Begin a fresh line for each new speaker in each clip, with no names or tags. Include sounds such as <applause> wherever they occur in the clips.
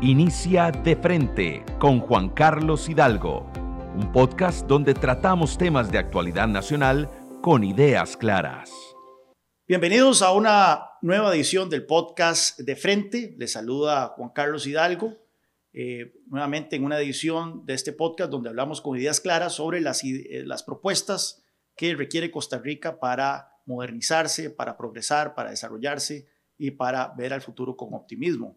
Inicia de frente con Juan Carlos Hidalgo, un podcast donde tratamos temas de actualidad nacional con ideas claras.
Bienvenidos a una nueva edición del podcast de frente. Les saluda Juan Carlos Hidalgo. Eh, nuevamente en una edición de este podcast donde hablamos con ideas claras sobre las, eh, las propuestas que requiere Costa Rica para modernizarse, para progresar, para desarrollarse y para ver al futuro con optimismo.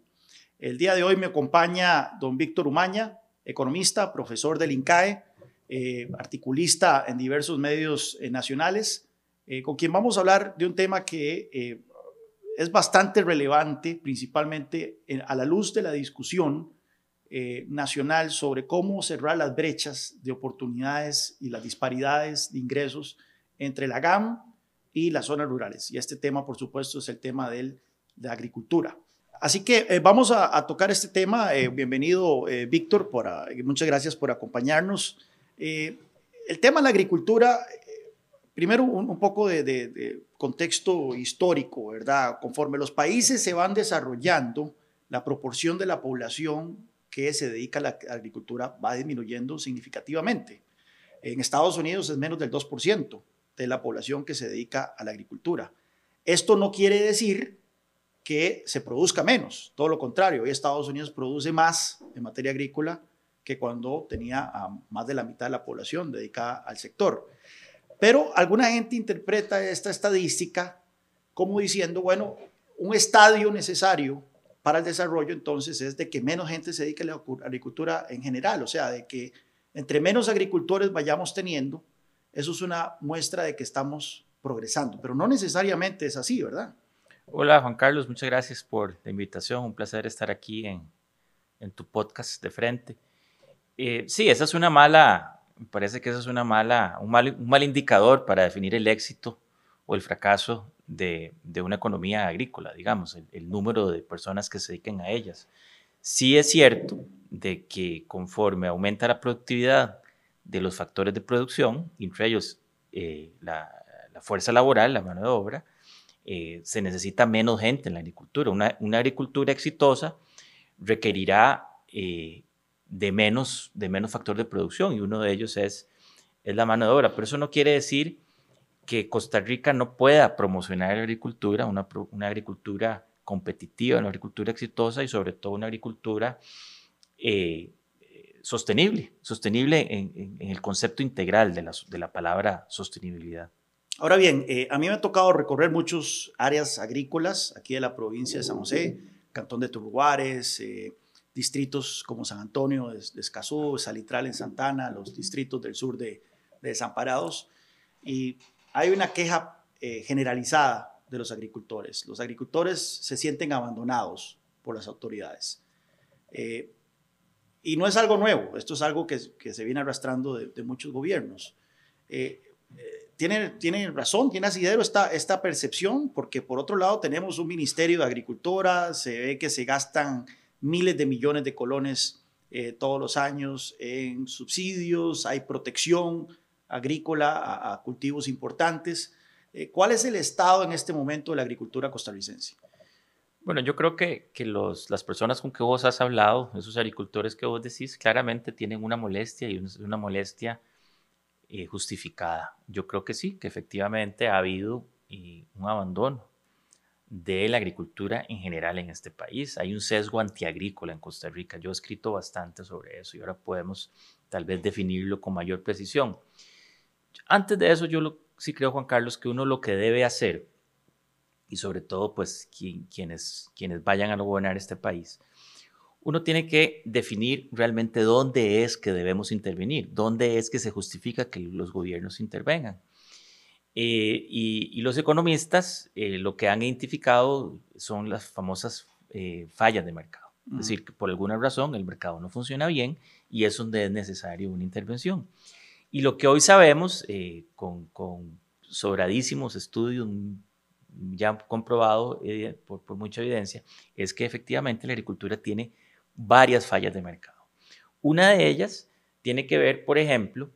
El día de hoy me acompaña don Víctor Umaña, economista, profesor del INCAE, eh, articulista en diversos medios eh, nacionales, eh, con quien vamos a hablar de un tema que es bastante relevante, principalmente a la luz de la discusión nacional sobre cómo cerrar las brechas de oportunidades y las disparidades de ingresos entre la GAM y las zonas rurales. Y este tema, por supuesto, es el tema de la agricultura. Así que eh, vamos a, tocar este tema. Eh, bienvenido, eh, Víctor, muchas gracias por acompañarnos. el tema de la agricultura, primero un, poco de, contexto histórico, ¿verdad? Conforme los países se van desarrollando, la proporción de la población que se dedica a la agricultura va disminuyendo significativamente. En Estados Unidos es menos del 2% de la población que se dedica a la agricultura. Esto no quiere decir que se produzca menos. Todo lo contrario, hoy Estados Unidos produce más en materia agrícola que cuando tenía a más de la mitad de la población dedicada al sector. Pero alguna gente interpreta esta estadística como diciendo, bueno, un estadio necesario para el desarrollo entonces es de que menos gente se dedique a la agricultura en general, o sea, de que entre menos agricultores vayamos teniendo, eso es una muestra de que estamos progresando, pero no necesariamente es así, ¿verdad?
Hola Juan Carlos, muchas gracias por la invitación. Un placer estar aquí en, tu podcast de frente. Eh, sí, esa es una mala, parece que esa es una mala, un mal, un mal indicador para definir el éxito o el fracaso de, una economía agrícola, digamos, el, número de personas que se dediquen a ellas. Sí es cierto de que conforme aumenta la productividad de los factores de producción, entre ellos eh, la, la fuerza laboral, la mano de obra, eh, se necesita menos gente en la agricultura. Una, agricultura exitosa requerirá eh, de, menos, de menos factor de producción y uno de ellos es, es la mano de obra. Pero eso no quiere decir que Costa Rica no pueda promocionar la agricultura, una, agricultura competitiva, una agricultura exitosa y sobre todo una agricultura eh, sostenible, sostenible en, el concepto integral de de la palabra sostenibilidad.
Ahora bien, eh, a mí me ha tocado recorrer muchas áreas agrícolas aquí de la provincia de San José, Cantón de Turguares, eh, distritos como San Antonio de, Escazú, Salitral en Santana, los distritos del sur de, Desamparados. Y hay una queja eh, generalizada de los agricultores. Los agricultores se sienten abandonados por las autoridades. y no es algo nuevo, esto es algo que, se viene arrastrando de, de muchos gobiernos tiene, tiene razón, tiene asidero esta, esta percepción, porque por otro lado tenemos un Ministerio de Agricultura, se ve que se gastan miles de millones de colones eh, todos los años en subsidios, hay protección agrícola a, cultivos importantes. Eh, ¿Cuál es el estado en este momento de la agricultura costarricense?
Bueno, yo creo que, las personas con que vos has hablado, esos agricultores que vos decís, claramente tienen una molestia y una molestia eh, justificada. Yo creo que sí, que efectivamente ha habido eh, un abandono de la agricultura en general en este país. Hay un sesgo antiagrícola en Costa Rica. Yo he escrito bastante sobre eso y ahora podemos tal vez definirlo con mayor precisión. Antes de eso, yo sí creo, Juan Carlos, que uno lo que debe hacer, y sobre todo pues quienes, quienes vayan a gobernar este país, uno tiene que definir realmente dónde es que debemos intervenir, dónde es que se justifica que los gobiernos intervengan. Eh, y, los economistas eh, lo que han identificado son las famosas eh, fallas de mercado. Es decir, que por alguna razón el mercado no funciona bien y es donde es necesario una intervención. Y lo que hoy sabemos, con, sobradísimos estudios ya comprobado por, por mucha evidencia, es que efectivamente la agricultura tiene varias fallas de mercado. Una de ellas tiene que ver, por ejemplo,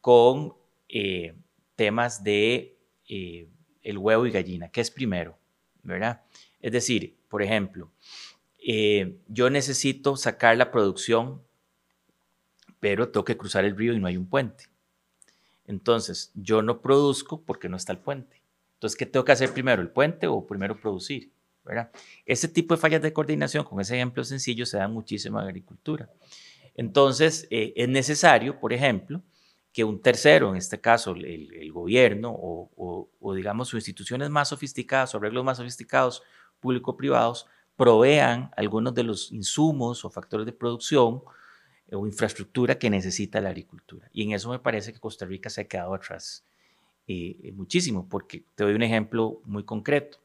con eh, temas de eh, el huevo y gallina, ¿qué es primero? ¿Verdad? Es decir, por ejemplo, eh, yo necesito sacar la producción, pero tengo que cruzar el río y no hay un puente. Entonces, yo no produzco porque no está el puente. Entonces, ¿qué tengo que hacer primero, el puente o primero producir? ¿Verdad? Ese tipo de fallas de coordinación, con ese ejemplo sencillo, se dan muchísimo en agricultura. Entonces, eh, es necesario, por ejemplo, que un tercero, en este caso el, gobierno o, o, digamos sus instituciones más sofisticadas o arreglos más sofisticados, público-privados, provean algunos de los insumos o factores de producción o infraestructura que necesita la agricultura. Y en eso me parece que Costa Rica se ha quedado atrás eh, muchísimo, porque te doy un ejemplo muy concreto.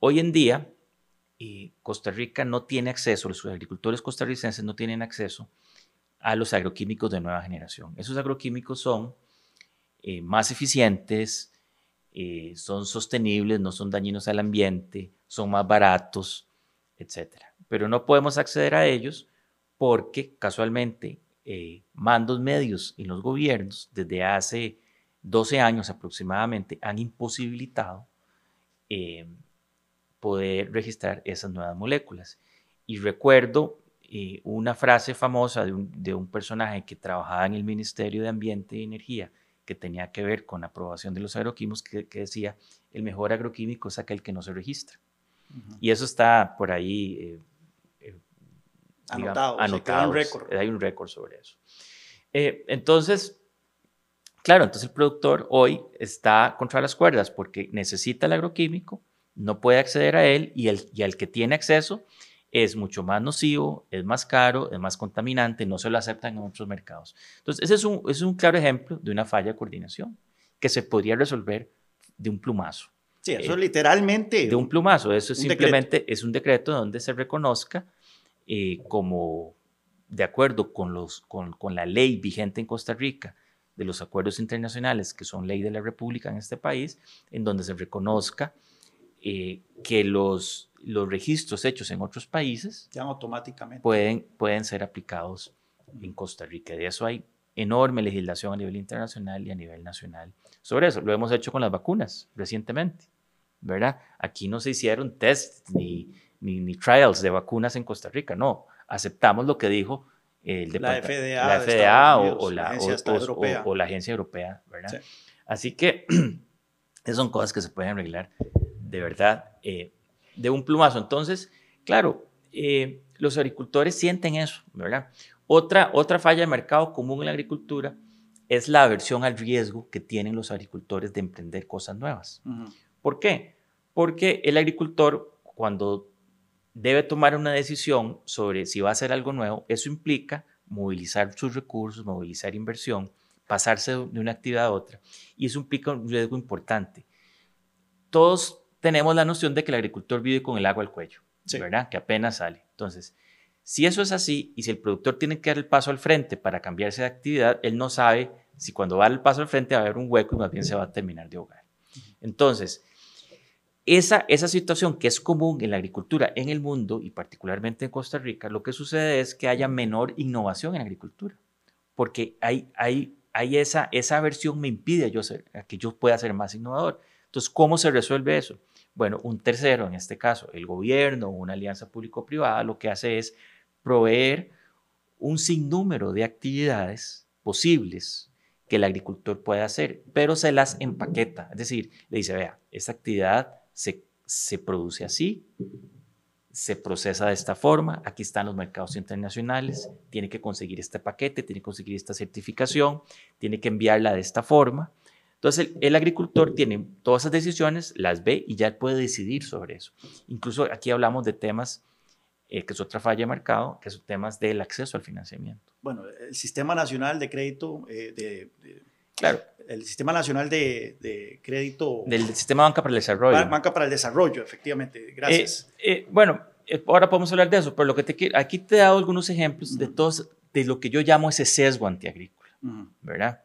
Hoy en día, eh, Costa Rica no tiene acceso, los agricultores costarricenses no tienen acceso a los agroquímicos de nueva generación. Esos agroquímicos son eh, más eficientes, son sostenibles, no son dañinos al ambiente, son más baratos, etc. Pero no podemos acceder a ellos porque casualmente eh, mandos medios en los gobiernos desde hace 12 años aproximadamente han imposibilitado eh, poder registrar esas nuevas moléculas. Y recuerdo eh, una frase famosa de un, personaje que trabajaba en el Ministerio de Ambiente y Energía que tenía que ver con la aprobación de los agroquímicos, que, decía, el mejor agroquímico es aquel que no se registra. Y eso está por ahí
Anotado, hay un récord.
Hay un récord sobre eso. Eh, entonces, claro, entonces el productor hoy está contra las cuerdas porque necesita el agroquímico, no puede acceder a él y el, y el que tiene acceso es mucho más nocivo, es más caro, es más contaminante, no se lo aceptan en otros mercados. Entonces, ese es un, es un claro ejemplo de una falla de coordinación que se podría resolver de un plumazo.
Sí, eso eh, literalmente.
De un plumazo, eso simplemente es un decreto donde se reconozca eh, como de acuerdo con, los, con, con, la ley vigente en Costa Rica de los acuerdos internacionales que son ley de la República en este país, en donde se reconozca eh, que los, los registros hechos en otros países
ya automáticamente
pueden, pueden ser aplicados en Costa Rica. De eso hay enorme legislación a nivel internacional y a nivel nacional sobre eso. Lo hemos hecho con las vacunas recientemente, ¿verdad? Aquí no se hicieron test ni, ni, trials de vacunas en Costa Rica, no, aceptamos lo que dijo el
la FDA,
la FDA o, la, o, la Agencia Europea, ¿verdad? Así que <clears throat> esas son cosas que se pueden arreglar de verdad eh, de un plumazo. Entonces, claro, eh, los agricultores sienten eso, ¿verdad? Otra, otra falla de mercado común en la agricultura es la aversión al riesgo que tienen los agricultores de emprender cosas nuevas. ¿Por qué? Porque el agricultor, cuando debe tomar una decisión sobre si va a hacer algo nuevo, eso implica movilizar sus recursos, movilizar inversión, pasarse de una actividad a otra. Y eso implica un riesgo importante. Todos tenemos la noción de que el agricultor vive con el agua al cuello, ¿verdad? Que apenas sale. Entonces, si eso es así y si el productor tiene que dar el paso al frente para cambiarse de actividad, él no sabe si cuando va el paso al frente va a haber un hueco y más bien se va a terminar de ahogar. Entonces, esa, esa situación que es común en la agricultura en el mundo y particularmente en Costa Rica, lo que sucede es que haya menor innovación en agricultura, porque hay, hay, hay esa, esa aversión me impide a, yo ser, a que yo pueda ser más innovador. Entonces, ¿cómo se resuelve eso? Bueno, un tercero, en este caso el gobierno o una alianza público-privada, lo que hace es proveer un sinnúmero de actividades posibles que el agricultor pueda hacer, pero se las empaqueta. Es decir, le dice, vea, esta actividad se, produce así, se procesa de esta forma, aquí están los mercados internacionales, tiene que conseguir este paquete, tiene que conseguir esta certificación, tiene que enviarla de esta forma. Entonces el, agricultor tiene todas esas decisiones, las ve y ya puede decidir sobre eso. Incluso aquí hablamos de temas eh, que es otra falla de mercado, que son temas del acceso al financiamiento.
Bueno, el Sistema Nacional de Crédito eh, de,
Claro.
El Sistema Nacional de, Crédito.
Del Sistema Banca para el Desarrollo.
Banca para el Desarrollo, efectivamente. Gracias.
Eh, eh, bueno, eh, ahora podemos hablar de eso, pero lo que te aquí te he dado algunos ejemplos de todos, de lo que yo llamo ese sesgo antiagrícola, ¿verdad?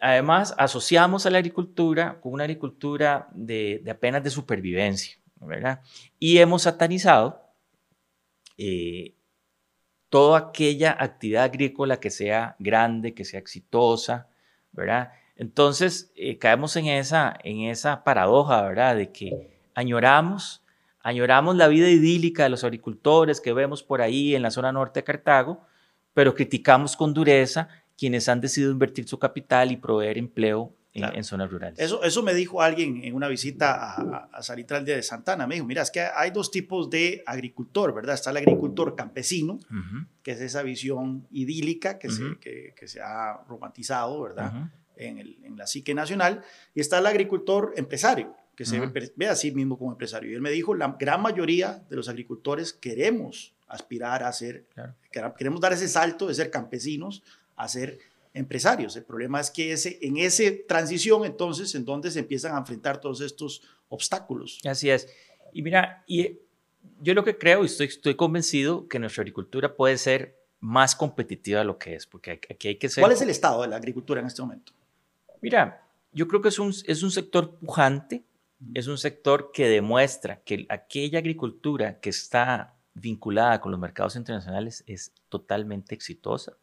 Además, asociamos a la agricultura con una agricultura de, apenas de supervivencia, ¿verdad? Y hemos satanizado toda aquella actividad agrícola que sea grande, que sea exitosa, ¿verdad? Entonces, eh, caemos en esa, en esa paradoja, ¿verdad? De que añoramos Añoramos la vida idílica de los agricultores que vemos por ahí en la zona norte de Cartago, pero criticamos con dureza quienes han decidido invertir su capital y proveer empleo en, zonas rurales.
Eso, eso me dijo alguien en una visita a, a Salitral de Santana. Me dijo, mira, es que hay dos tipos de agricultor, ¿verdad? Está el agricultor campesino, que es esa visión idílica que, se, que, que se ha romantizado, ¿verdad? en, el, en, la psique nacional. Y está el agricultor empresario, que se ve, a sí mismo como empresario. Y él me dijo, la gran mayoría de los agricultores queremos aspirar a ser, queremos dar ese salto de ser campesinos a ser empresarios. El problema es que ese, en esa transición, entonces, en donde se empiezan a enfrentar todos estos obstáculos.
Así es. Y mira, y yo lo que creo y estoy, estoy convencido que nuestra agricultura puede ser más competitiva de lo que es, porque aquí hay que ser...
¿Cuál es el estado de la agricultura en este momento?
Mira, yo creo que es un, es un sector pujante, es un sector que demuestra que aquella agricultura que está vinculada con los mercados internacionales es totalmente exitosa.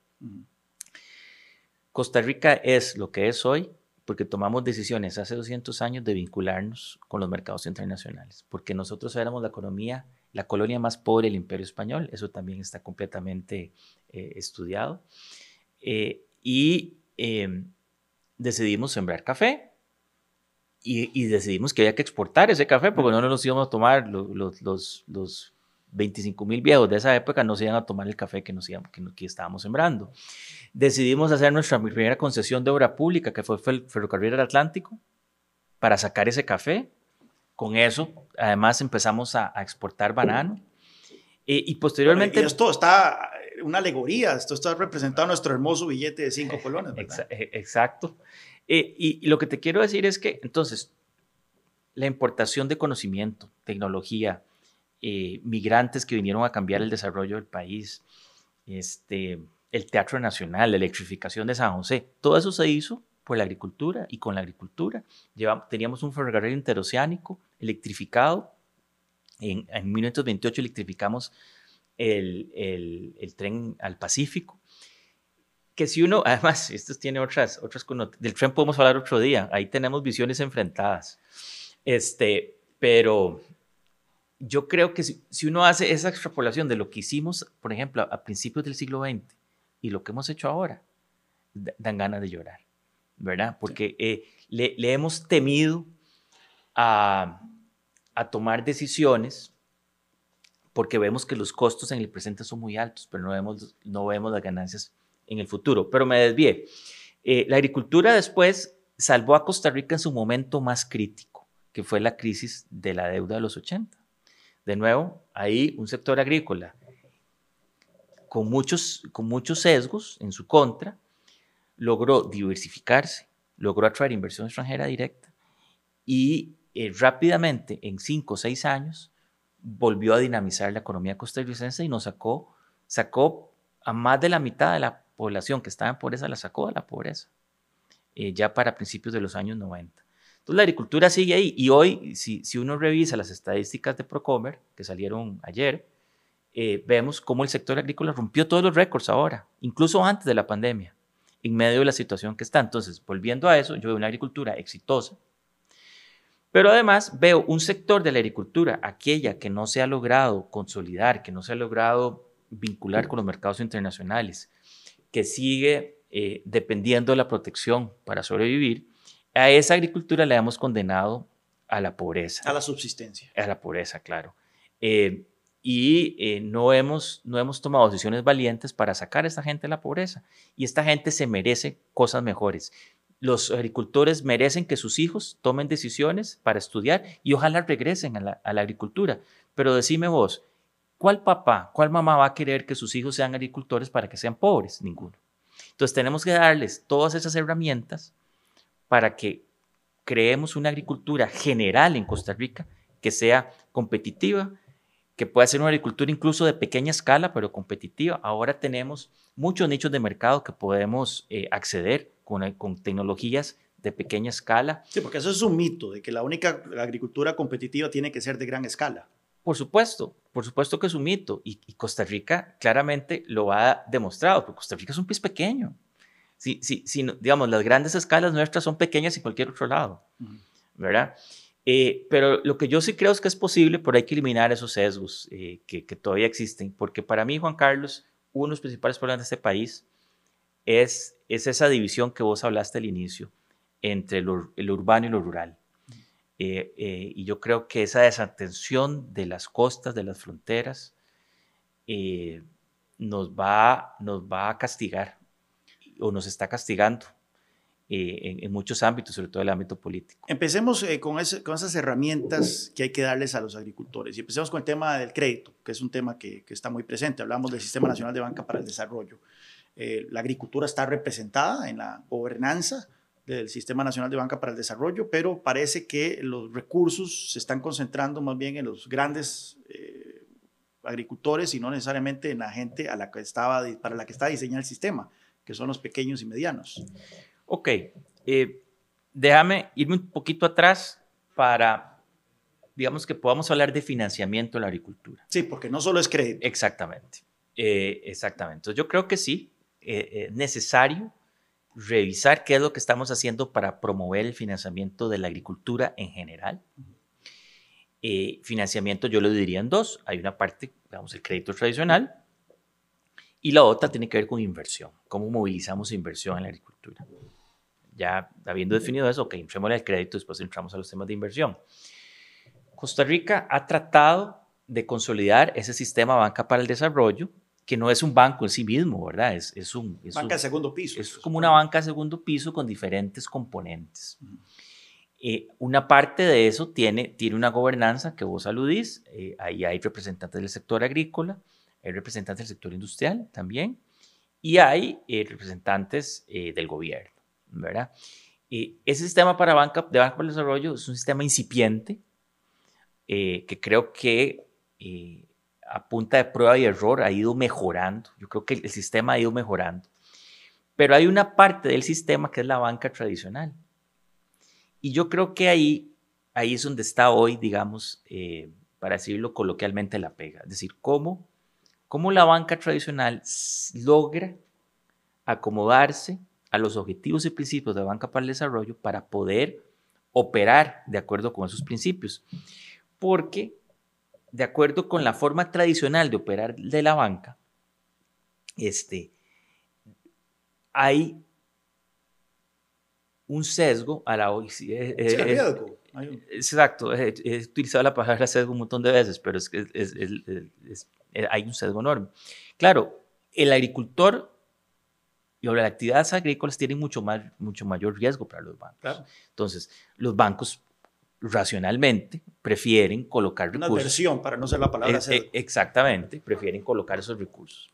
Costa Rica es lo que es hoy porque tomamos decisiones hace 200 años de vincularnos con los mercados internacionales, porque nosotros éramos la economía, la colonia más pobre del imperio español, eso también está completamente eh, estudiado, eh, y em, decidimos sembrar café, y, decidimos que había que exportar ese café porque no nos íbamos a tomar los, los, los 25 mil viejos de esa época no se iban a tomar el café que, nos que, estábamos sembrando. Decidimos hacer nuestra primera concesión de obra pública, que fue el Ferrocarril del Atlántico, para sacar ese café. Con eso, además, empezamos a, exportar banano. Eh, y posteriormente...
Y esto está una alegoría, esto está representando nuestro hermoso billete de cinco colones.
Eh, exacto. Eh, y, lo que te quiero decir es que, entonces, la importación de conocimiento, tecnología, eh, migrantes que vinieron a cambiar el desarrollo del país, este, el Teatro Nacional, la electrificación de San José, todo eso se hizo por la agricultura y con la agricultura. Llevamos, teníamos un ferrocarril interoceánico electrificado. En, en 1928 electrificamos el, el, tren al Pacífico que si uno, <laughs> además, esto tiene otras, otras del tren podemos hablar otro día, ahí tenemos visiones enfrentadas, este, pero yo creo que si, si, uno hace esa extrapolación de lo que hicimos, por ejemplo, a, principios del siglo XX y lo que hemos hecho ahora, dan ganas de llorar, ¿verdad? Porque eh, le, le, hemos temido a, a tomar decisiones porque vemos que los costos en el presente son muy altos, pero no vemos, no vemos las ganancias en el futuro. Pero me desvié. Eh, la agricultura después salvó a Costa Rica en su momento más crítico, que fue la crisis de la deuda de los 80. De nuevo, ahí un sector agrícola con muchos, con muchos sesgos en su contra, logró diversificarse, logró atraer inversión extranjera directa y eh, rápidamente, en cinco o seis años, volvió a dinamizar la economía costarricense y nos sacó, sacó a más de la mitad de la población que estaba en pobreza la sacó de la pobreza, eh, ya para principios de los años 90. Entonces la agricultura sigue ahí y hoy, si, uno revisa las estadísticas de Procomer, que salieron ayer, eh, vemos cómo el sector agrícola rompió todos los récords ahora, incluso antes de la pandemia, en medio de la situación que está. Entonces, volviendo a eso, yo veo una agricultura exitosa, pero además veo un sector de la agricultura, aquella que no se ha logrado consolidar, que no se ha logrado vincular con los mercados internacionales, que sigue eh, dependiendo de la protección para sobrevivir, a esa agricultura le hemos condenado a la pobreza.
A la subsistencia.
A la pobreza, claro. Eh, y eh, no, hemos, no hemos tomado decisiones valientes para sacar a esta gente de la pobreza. Y esta gente se merece cosas mejores. Los agricultores merecen que sus hijos tomen decisiones para estudiar y ojalá regresen a la, a la agricultura. Pero decime vos, ¿Cuál papá, cuál mamá va a querer que sus hijos sean agricultores para que sean pobres? Ninguno. Entonces tenemos que darles todas esas herramientas para que creemos una agricultura general en Costa Rica que sea competitiva, que pueda ser una agricultura incluso de pequeña escala, pero competitiva. Ahora tenemos muchos nichos de mercado que podemos eh, acceder con, con tecnologías de pequeña escala.
Sí, porque eso es un mito, de que la única agricultura competitiva tiene que ser de gran escala.
Por supuesto, por supuesto que es un mito y, Costa Rica claramente lo ha demostrado, porque Costa Rica es un país pequeño. Si, si, si, digamos, las grandes escalas nuestras son pequeñas en cualquier otro lado, ¿verdad? Eh, pero lo que yo sí creo es que es posible, pero hay que eliminar esos sesgos eh, que, todavía existen, porque para mí, Juan Carlos, uno de los principales problemas de este país es, es esa división que vos hablaste al inicio entre lo, el urbano y lo rural. Eh, y yo creo que esa desatención de las costas, de las fronteras, nos, va, nos va a castigar o nos está castigando eh, en, muchos ámbitos, sobre todo el ámbito político.
Empecemos eh, con, con, esas herramientas que hay que darles a los agricultores y empecemos con el tema del crédito, que es un tema que, que está muy presente. Hablamos del Sistema Nacional de Banca para el Desarrollo. Eh, la agricultura está representada en la gobernanza del Sistema Nacional de Banca para el Desarrollo, pero parece que los recursos se están concentrando más bien en los grandes agricultores y no necesariamente en la gente a la que estaba, para la que está diseñado el sistema, que son los pequeños y medianos.
Ok, eh, déjame irme un poquito atrás para, digamos que podamos hablar de financiamiento en la agricultura.
Sí, porque no solo es crédito.
Exactamente, eh, exactamente. Entonces yo creo que sí, eh, es necesario revisar qué es lo que estamos haciendo para promover el financiamiento de la agricultura en general. financiamiento yo lo diría en dos. Hay una parte, digamos, el crédito tradicional y la otra tiene que ver con inversión, cómo movilizamos inversión en la agricultura ya habiendo definido eso, ok, entrémosle al crédito, después entramos a los temas de inversión. Costa Rica ha tratado de consolidar ese sistema banca para el desarrollo, que no es un banco en sí mismo, ¿verdad? Es, es un...
banca de segundo piso.
Es como una banca de segundo piso con diferentes componentes. Eh, una parte de eso tiene, tiene una gobernanza que vos aludís, eh, ahí hay representantes del sector agrícola, hay representantes del sector industrial también, y hay eh, representantes del gobierno. ¿verdad? Y ese sistema para banca, de banca para el desarrollo es un sistema incipiente eh, que creo que eh, a punta de prueba y error ha ido mejorando. Yo creo que el sistema ha ido mejorando. Pero hay una parte del sistema que es la banca tradicional. Y yo creo que ahí, ahí es donde está hoy, digamos, eh, para decirlo coloquialmente, la pega. Es decir, cómo, cómo la banca tradicional logra acomodarse a los objetivos y principios de Banca para el Desarrollo para poder operar de acuerdo con esos principios. Porque de acuerdo con la forma tradicional de operar de la banca, este, hay un sesgo a la OIC.
Eh, eh,
exacto, he, utilizado la palabra sesgo un montón de veces, pero es que hay un sesgo enorme. Claro, el agricultor y las actividades agrícolas tienen mucho, más, mucho mayor riesgo para los bancos. Entonces, los bancos racionalmente prefieren colocar
recursos. Una versión, para no ser la palabra.
Eh, exactamente, prefieren colocar esos recursos.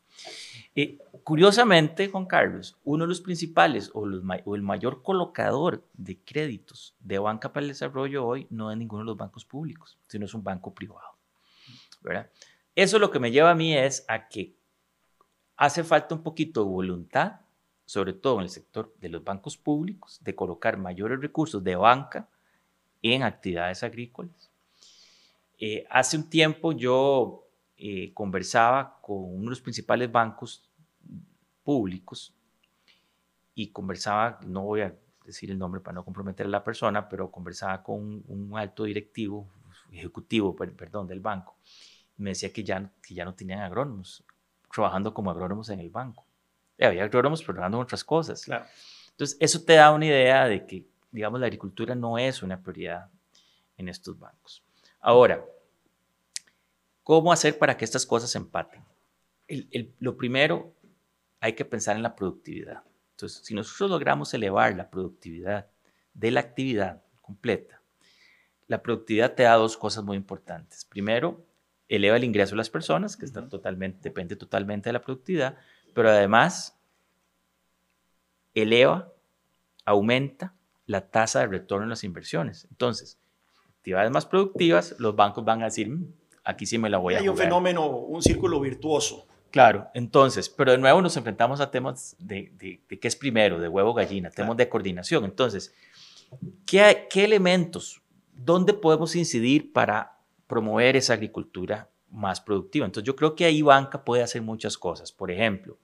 Eh, curiosamente, Juan Carlos, uno de los principales o, los, o, el mayor colocador de créditos de banca para el desarrollo hoy no es ninguno de los bancos públicos, sino es un banco privado. ¿verdad? Eso lo que me lleva a mí es a que hace falta un poquito de voluntad sobre todo en el sector de los bancos públicos, de colocar mayores recursos de banca en actividades agrícolas. Eh, hace un tiempo yo eh, conversaba con uno de los principales bancos públicos y conversaba, no voy a decir el nombre para no comprometer a la persona, pero conversaba con un, alto directivo, ejecutivo, perdón, del banco. Me decía que ya, que ya no tenían agrónomos, trabajando como agrónomos en el banco había agrónomos programando otras cosas.
Claro.
Entonces, eso te da una idea de que, digamos, la agricultura no es una prioridad en estos bancos. Ahora, ¿cómo hacer para que estas cosas empaten? lo primero, hay que pensar en la productividad. Entonces, si nosotros logramos elevar la productividad de la actividad completa, la productividad te da dos cosas muy importantes. Primero, eleva el ingreso de las personas, que está totalmente, depende totalmente de la productividad, pero además eleva, aumenta la tasa de retorno en las inversiones. Entonces, actividades más productivas, los bancos van a decir, mm, aquí sí me la voy a
Hay un fenómeno, un círculo virtuoso.
Claro, entonces, pero de nuevo nos enfrentamos a temas de, de, qué es primero, de huevo gallina, temas de coordinación. Entonces, ¿qué, ¿qué elementos, dónde podemos incidir para promover esa agricultura más productiva. Entonces yo creo que ahí banca puede hacer muchas cosas. Por ejemplo,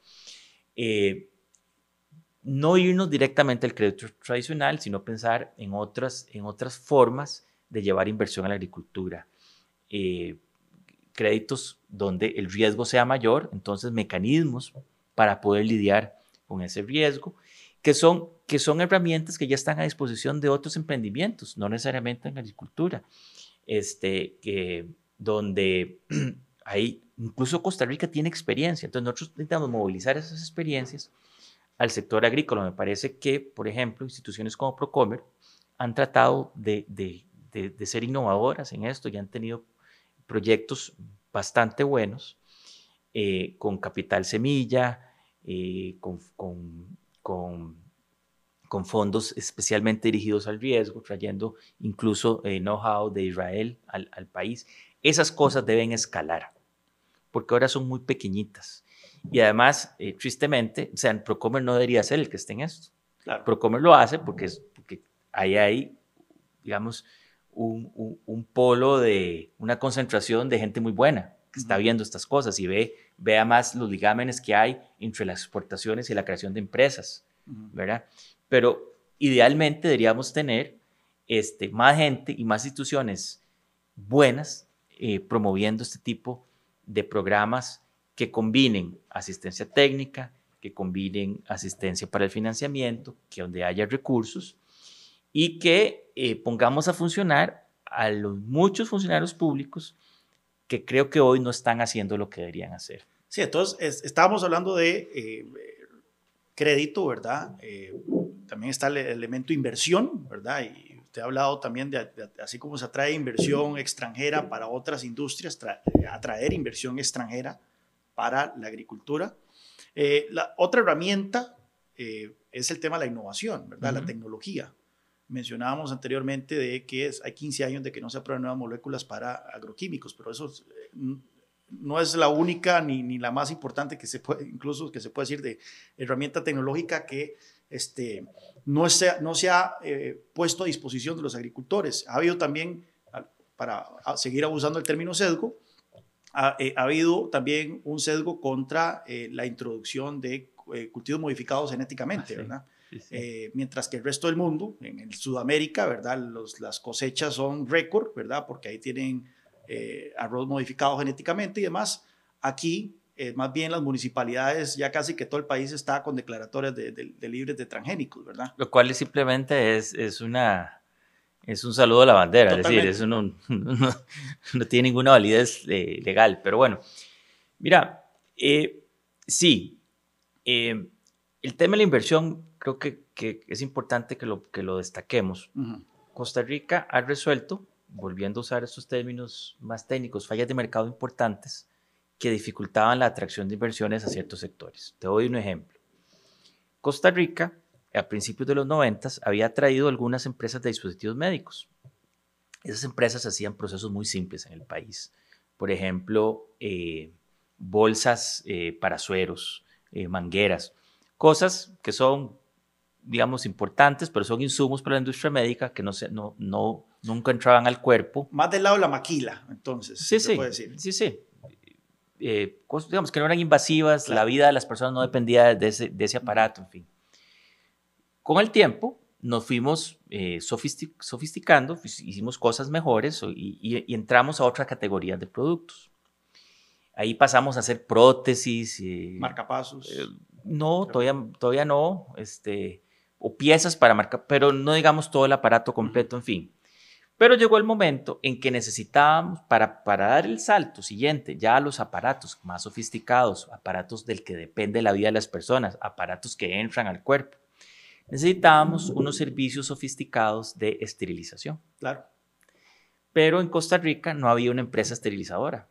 eh, no irnos directamente al crédito tradicional, sino pensar en otras, en otras formas de llevar inversión a la agricultura. Eh, créditos donde el riesgo sea mayor, entonces mecanismos para poder lidiar con ese riesgo, que son, que son herramientas que ya están a disposición de otros emprendimientos, no necesariamente en agricultura, este, que, donde <clears throat> hay, incluso Costa Rica tiene experiencia, entonces nosotros necesitamos movilizar esas experiencias al sector agrícola. Me parece que, por ejemplo, instituciones como Procomer han tratado de, de, de ser innovadoras en esto y han tenido proyectos bastante buenos, eh, con capital semilla, eh, con, con, con, fondos especialmente dirigidos al riesgo, trayendo incluso eh, know-how de Israel al, al, país. Esas cosas deben escalar, porque ahora son muy pequeñitas. Y además, tristemente, o sea, Procomer no debería ser el que esté en esto. Claro. Procomer lo hace porque, es, porque ahí hay, digamos, un, un, polo de una concentración de gente muy buena que está viendo estas cosas y ve, vea más los ligámenes que hay entre las exportaciones y la creación de empresas, ¿verdad? Pero idealmente deberíamos tener este, más gente y más instituciones buenas eh, promoviendo este tipo de programas que combinen asistencia técnica, que combinen asistencia para el financiamiento, que donde haya recursos y que eh, pongamos a funcionar a los muchos funcionarios públicos que creo que hoy no están haciendo lo que deberían hacer.
Sí, entonces estábamos hablando de eh, crédito, ¿verdad? Eh, también está el elemento inversión, ¿verdad? Y usted ha hablado también de, así como se atrae inversión extranjera para otras industrias, atraer inversión extranjera para la agricultura. la otra herramienta es el tema de la innovación, ¿verdad? La tecnología. Mencionábamos anteriormente de que hay 15 años de que no se aprueban nuevas moléculas para agroquímicos, pero eso eh, no es la única ni, ni, la más importante que se puede, incluso que se puede decir de herramienta tecnológica que este, no, se, no se ha eh, puesto a disposición de los agricultores. Ha habido también, para seguir abusando del término sesgo, ha, eh, ha habido también un sesgo contra la introducción de cultivos modificados genéticamente, ah, ¿verdad? Eh, mientras que el resto del mundo, en Sudamérica, ¿verdad? Los, las cosechas son récord, ¿verdad? Porque ahí tienen eh, arroz modificado genéticamente y demás. Aquí, eh, más bien las municipalidades, ya casi que todo el país está con declaratorias de, de, libres de transgénicos, ¿verdad?
Lo cual simplemente es, es una... Es un saludo a la bandera, es decir, eso no, no, no tiene ninguna validez legal. Pero bueno, mira, sí, el tema de la inversión creo que, que, es importante que lo, que lo destaquemos. Costa Rica ha resuelto, volviendo a usar estos términos más técnicos, fallas de mercado importantes que dificultaban la atracción de inversiones a ciertos sectores. Te doy un ejemplo. Costa Rica, a principios de los 90, había traído algunas empresas de dispositivos médicos. Esas empresas hacían procesos muy simples en el país. Por ejemplo, eh, bolsas eh, para sueros, eh, mangueras, cosas que son digamos, importantes, pero son insumos para la industria médica que no, se, no, no nunca entraban al cuerpo.
Más del lado de la maquila, entonces.
Sí, sí, puede decir. sí, sí. Eh, digamos que no eran invasivas, la vida de las personas no dependía de ese, de ese aparato, en fin. Con el tiempo nos fuimos eh, sofisticando, hicimos cosas mejores y, y, entramos a otra categoría de productos. Ahí pasamos a hacer prótesis.
Eh, Marcapasos.
Eh, no, todavía, todavía no. Este, o piezas para marcar, pero no digamos todo el aparato completo, en fin. Pero llegó el momento en que necesitábamos, para, para dar el salto siguiente, ya los aparatos más sofisticados, aparatos del que depende la vida de las personas, aparatos que entran al cuerpo, necesitábamos unos servicios sofisticados de esterilización.
Claro.
Pero en Costa Rica no había una empresa esterilizadora.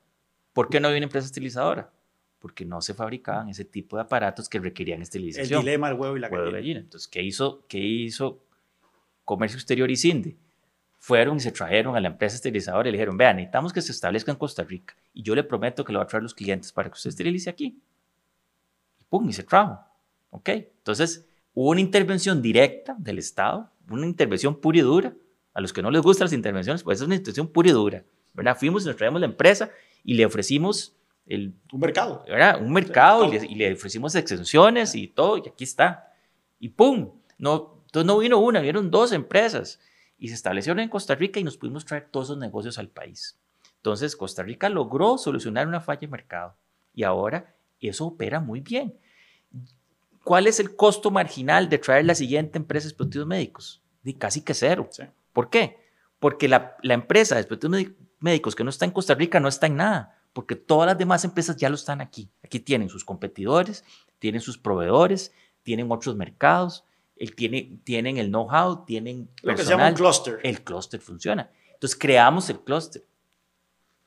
¿Por qué no había una empresa esterilizadora? porque no se fabricaban ese tipo de aparatos que requerían esterilización.
El dilema del huevo y la
gallina. Entonces, ¿qué hizo, ¿qué hizo Comercio Exterior y CINDE? Fueron y se trajeron a la empresa esterilizadora y le dijeron, vean, necesitamos que se establezca en Costa Rica y yo le prometo que le voy a traer los clientes para que usted esterilice aquí. Y pum, y se trajo. ¿Ok? Entonces, hubo una intervención directa del Estado, una intervención pura y dura. A los que no les gustan las intervenciones, pues es una intervención pura y dura. ¿verdad? Fuimos y nos traemos la empresa y le ofrecimos
un mercado.
¿verdad? Un mercado y le, ofrecimos extensiones y todo, y aquí está. Y ¡pum! No, entonces no vino una, vieron dos empresas. Y se establecieron en Costa Rica y nos pudimos traer todos esos negocios al país. Entonces, Costa Rica logró solucionar una falla de mercado y ahora eso opera muy bien. ¿Cuál es el costo marginal de traer la siguiente empresa de dispositivos médicos? De casi que cero. ¿Por qué? Porque la, la empresa de dispositivos médicos que no está en Costa Rica no está en nada, porque todas las demás empresas ya lo están aquí. Aquí tienen sus competidores, tienen sus proveedores, tienen otros mercados, tiene, tienen el know-how, tienen
personal. Lo que se llama un cluster.
El cluster funciona. Entonces creamos el cluster.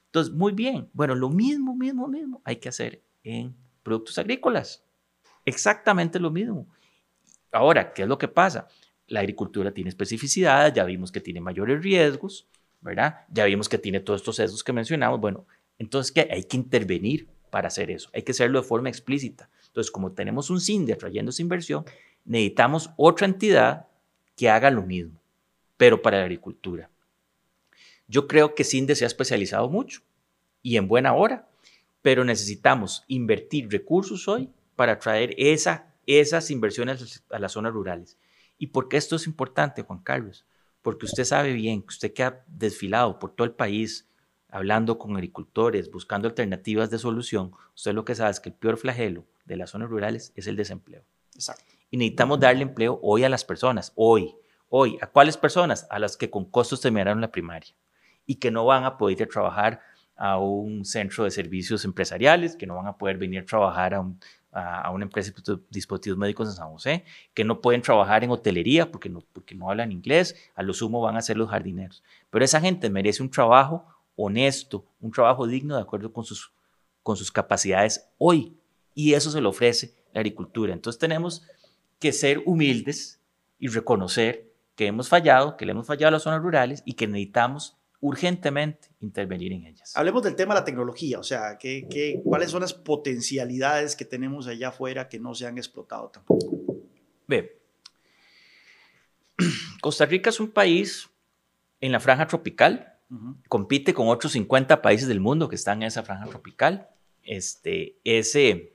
Entonces, muy bien. Bueno, lo mismo, mismo, mismo hay que hacer en productos agrícolas. Exactamente lo mismo. Ahora, ¿qué es lo que pasa? La agricultura tiene especificidades, ya vimos que tiene mayores riesgos, ¿verdad? Ya vimos que tiene todos estos sesgos que mencionamos. Bueno, entonces, ¿qué? Hay que intervenir para hacer eso. Hay que hacerlo de forma explícita. Entonces, como tenemos un CINDE atrayendo esa inversión, necesitamos otra entidad que haga lo mismo, pero para la agricultura. Yo creo que CINDE se ha especializado mucho y en buena hora, pero necesitamos invertir recursos hoy para traer esa, esas inversiones a las zonas rurales. ¿Y por qué esto es importante, Juan Carlos? Porque usted sabe bien que usted que ha desfilado por todo el país, hablando con agricultores, buscando alternativas de solución, usted lo que sabe es que el peor flagelo de las zonas rurales es el desempleo.
Exacto.
Y necesitamos darle empleo hoy a las personas, hoy, hoy. ¿A cuáles personas? A las que con costos terminaron la primaria y que no van a poder ir a trabajar a un centro de servicios empresariales, que no van a poder venir a trabajar a, a, una empresa de dispositivos médicos en San José, que no pueden trabajar en hotelería porque no, porque no hablan inglés, a lo sumo van a ser los jardineros. Pero esa gente merece un trabajo honesto, un trabajo digno de acuerdo con sus, con sus capacidades hoy. Y eso se lo ofrece la agricultura. Entonces tenemos que ser humildes y reconocer que hemos fallado, que le hemos fallado a las zonas rurales y que necesitamos urgentemente intervenir en ellas.
Hablemos del tema de la tecnología, o sea, ¿qué, qué, cuáles son las potencialidades que tenemos allá afuera que no se han explotado tampoco?
Ve, <clears throat> Costa Rica es un país en la franja tropical, compite con otros 50 países del mundo que están en esa franja tropical. Este, ese,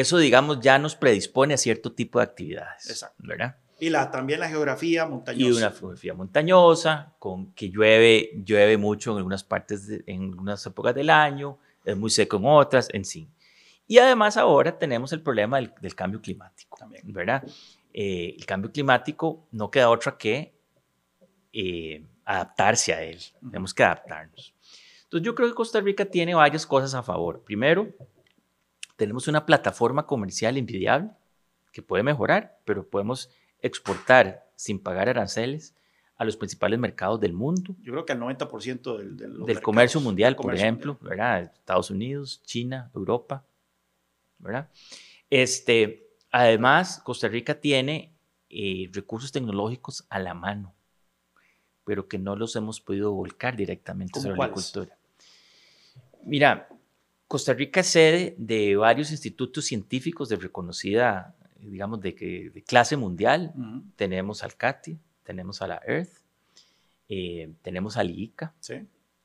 eso, digamos, ya nos predispone a cierto tipo de actividades.
Exacto.
¿Verdad?
Y la, también la geografía montañosa.
Y una geografía montañosa, con que llueve, llueve mucho en algunas partes, en algunas épocas del año, es muy seco en otras, en sí. Y además ahora tenemos el problema del, cambio climático, también. ¿verdad? Eh, el cambio climático no queda otra que eh, adaptarse a él. Tenemos que adaptarnos. Entonces yo creo que Costa Rica tiene varias cosas a favor. Primero, tenemos una plataforma comercial envidiable que puede mejorar, pero podemos exportar sin pagar aranceles a los principales mercados del mundo.
Yo creo que al 90% del,
del, comercio mundial, por ejemplo, ¿verdad? Estados Unidos, China, Europa, ¿verdad? Este, además, Costa Rica tiene eh, recursos tecnológicos a la mano, pero que no los hemos podido volcar directamente sobre la agricultura. Mira, Costa Rica es sede de varios institutos científicos de reconocida digamos, de, de clase mundial. Tenemos al CATI, tenemos a la Earth, eh, tenemos al IICA.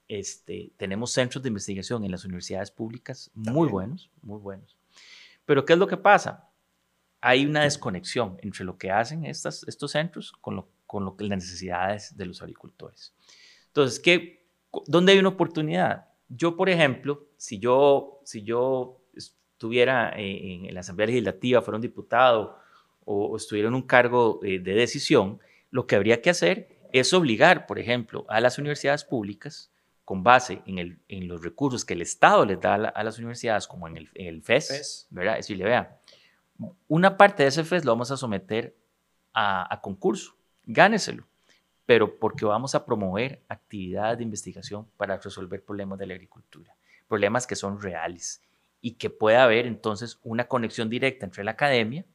Este, tenemos centros de investigación en las universidades públicas muy buenos, muy buenos. Pero ¿qué es lo que pasa? Hay una desconexión entre lo que hacen estas, estos centros con, lo, con lo, las necesidades de los agricultores. Entonces, ¿qué, ¿dónde hay una oportunidad? Yo, por ejemplo, si yo, si yo estuviera en, la Asamblea Legislativa, fuera un diputado o, estuviera en un cargo de, decisión, lo que habría que hacer es obligar, por ejemplo, a las universidades públicas, con base en, el, en los recursos que el Estado les da a, las universidades, como en el, el FES, ¿verdad? Es decirle, vea, una parte de ese FES lo vamos a someter a, a concurso, gáneselo, pero porque vamos a promover actividades de investigación para resolver problemas de la agricultura, problemas que son reales y que pueda haber entonces una conexión directa entre la academia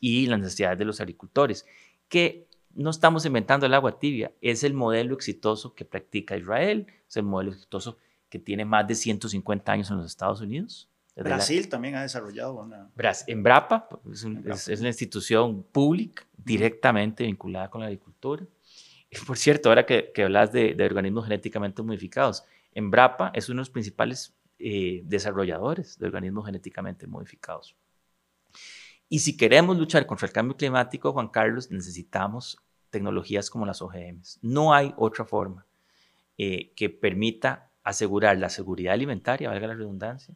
y las necesidades de los agricultores, que no estamos inventando el agua tibia, es el modelo exitoso que practica Israel, es el modelo exitoso que tiene más de 150 años en los Estados Unidos.
Brasil también ha desarrollado una...
En BRAPA, es, es, una institución pública directamente vinculada con la agricultura. Por cierto, ahora que, que hablas de, de organismos genéticamente modificados, en BRAPA es uno de los principales eh, desarrolladores de organismos genéticamente modificados. Y si queremos luchar contra el cambio climático, Juan Carlos, necesitamos tecnologías como las OGMs. No hay otra forma eh, que permita asegurar la seguridad alimentaria, valga la redundancia,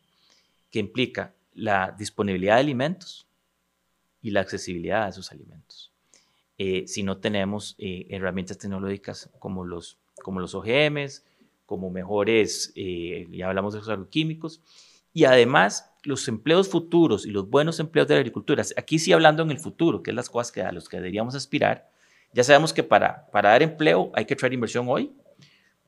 que implica la disponibilidad de alimentos y la accesibilidad a esos alimentos. Eh, si no tenemos eh, herramientas tecnológicas como los, como los OGMs, como mejores, ya hablamos de los agroquímicos, y además los empleos futuros y los buenos empleos de la agricultura, aquí sí hablando en el futuro, que es las cosas que a los que deberíamos aspirar, ya sabemos que para, para dar empleo hay que traer inversión hoy,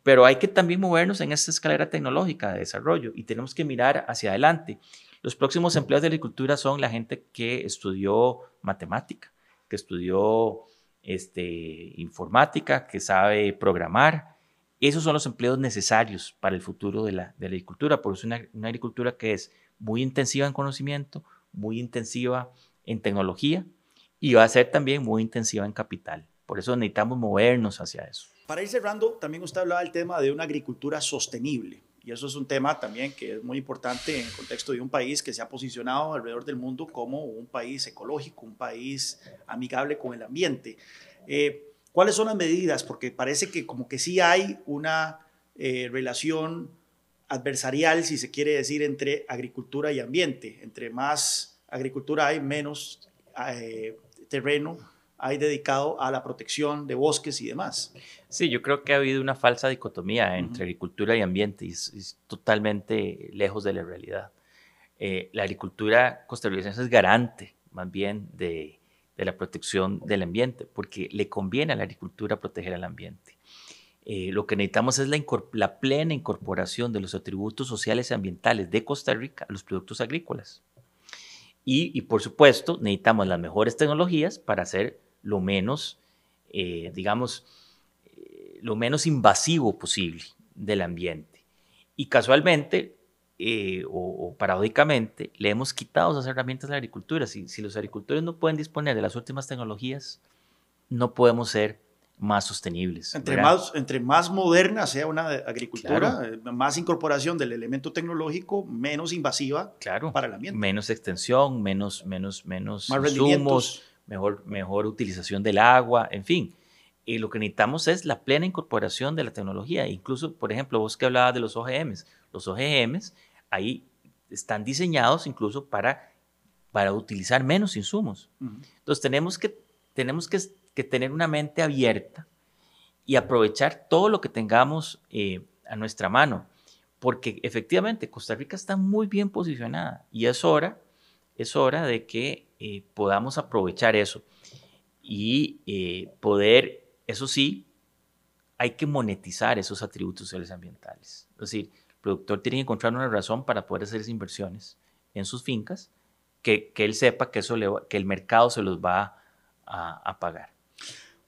pero hay que también movernos en esta escalera tecnológica de desarrollo y tenemos que mirar hacia adelante. Los próximos empleos de agricultura son la gente que estudió matemática, que estudió este, informática, que sabe programar. Esos son los empleos necesarios para el futuro de la, de la agricultura, por eso una, una agricultura que es muy intensiva en conocimiento, muy intensiva en tecnología y va a ser también muy intensiva en capital. Por eso necesitamos movernos hacia eso.
Para ir cerrando, también usted hablaba del tema de una agricultura sostenible. Y eso es un tema también que es muy importante en el contexto de un país que se ha posicionado alrededor del mundo como un país ecológico, un país amigable con el ambiente. Eh, ¿Cuáles son las medidas? Porque parece que como que sí hay una eh, relación adversarial, si se quiere decir, entre agricultura y ambiente. Entre más agricultura hay, menos eh, terreno hay dedicado a la protección de bosques y demás.
Sí, yo creo que ha habido una falsa dicotomía entre agricultura y ambiente y es, totalmente lejos de la realidad. Eh, la agricultura costarricense es garante más bien de, la protección del ambiente porque le conviene a la agricultura proteger al ambiente. Eh, lo que necesitamos es la, la, plena incorporación de los atributos sociales y ambientales de Costa Rica a los productos agrícolas. Y, y, por supuesto, necesitamos las mejores tecnologías para hacer lo menos, eh, digamos, eh, lo menos invasivo posible del ambiente. Y casualmente, eh, o, paradójicamente, le hemos quitado esas herramientas a la agricultura. Si, si los agricultores no pueden disponer de las últimas tecnologías, no podemos ser más sostenibles.
Entre más, entre más moderna sea una agricultura, más incorporación del elemento tecnológico, menos invasiva
claro,
para el ambiente.
Menos extensión, menos, menos, menos más insumos, mejor, mejor utilización del agua, en fin. Y lo que necesitamos es la plena incorporación de la tecnología. Incluso, por ejemplo, vos que hablabas de los OGMs. Los OGMs ahí están diseñados incluso para, para utilizar menos insumos. Entonces tenemos, que, tenemos que, tener una mente abierta y aprovechar todo lo que tengamos eh, a nuestra mano. Porque efectivamente Costa Rica está muy bien posicionada y es hora, es hora de que eh, podamos aprovechar eso y eh, poder, eso sí, hay que monetizar esos atributos sociales ambientales. Es decir, el productor tiene que encontrar una razón para poder hacer esas inversiones en sus fincas, que, que él sepa que, eso le que el mercado se los va a, pagar.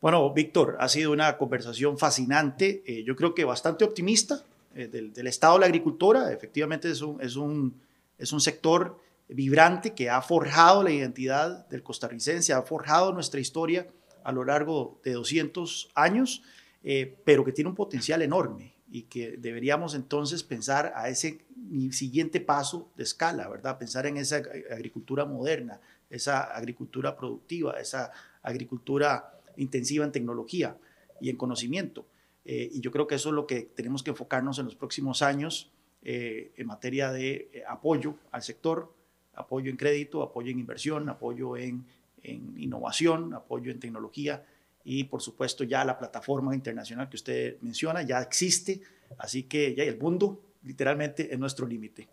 Bueno, Víctor, ha sido una conversación fascinante, eh, yo creo que bastante optimista del, del, estado de la agricultura. Efectivamente es un, es un, es un sector vibrante que ha forjado la identidad del costarricense, ha forjado nuestra historia a lo largo de 200 años, eh, pero que tiene un potencial enorme y que deberíamos entonces pensar a ese siguiente paso de escala, ¿verdad? Pensar en esa agricultura moderna, esa agricultura productiva, esa agricultura intensiva en tecnología y en conocimiento. Eh, y yo creo que eso es lo que tenemos que enfocarnos en los próximos años eh, en materia de apoyo al sector, apoyo en crédito, apoyo en inversión, apoyo en, innovación, apoyo en tecnología y por supuesto ya la plataforma internacional que usted menciona ya existe, así que ya el mundo literalmente es nuestro límite.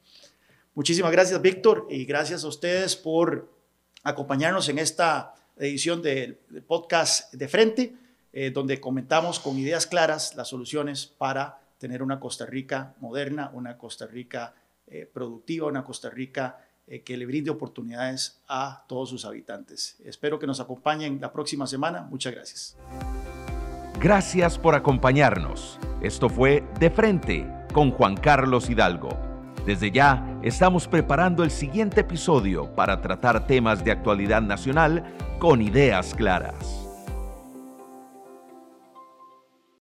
Muchísimas gracias Víctor y gracias a ustedes por acompañarnos en esta edición del, podcast de frente, eh, donde comentamos con ideas claras las soluciones para tener una Costa Rica moderna, una Costa Rica eh, productiva, una Costa Rica eh, que le brinde oportunidades a todos sus habitantes. Espero que nos acompañen la próxima semana. Muchas gracias.
Gracias por acompañarnos. Esto fue De Frente con Juan Carlos Hidalgo. Desde ya estamos preparando el siguiente episodio para tratar temas de actualidad nacional con ideas claras.